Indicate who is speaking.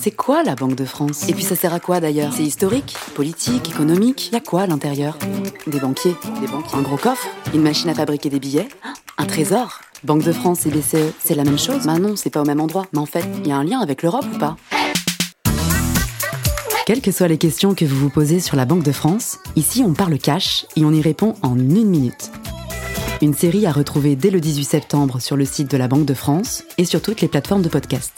Speaker 1: C'est quoi la Banque de France? Et puis ça sert à quoi d'ailleurs? C'est historique Politique Économique. Y a quoi à l'intérieur? Des banquiers. Des banquiers Un gros coffre? Une machine à fabriquer des billets? Un trésor? Banque de France et BCE, c'est la même chose? Bah non, c'est pas au même endroit. Mais en fait, il y a un lien avec l'Europe ou pas? Quelles que soient les questions que vous vous posez sur la Banque de France, ici on parle cash et on y répond en une minute. Une série à retrouver dès le 18 septembre sur le site de la Banque de France et sur toutes les plateformes de podcast.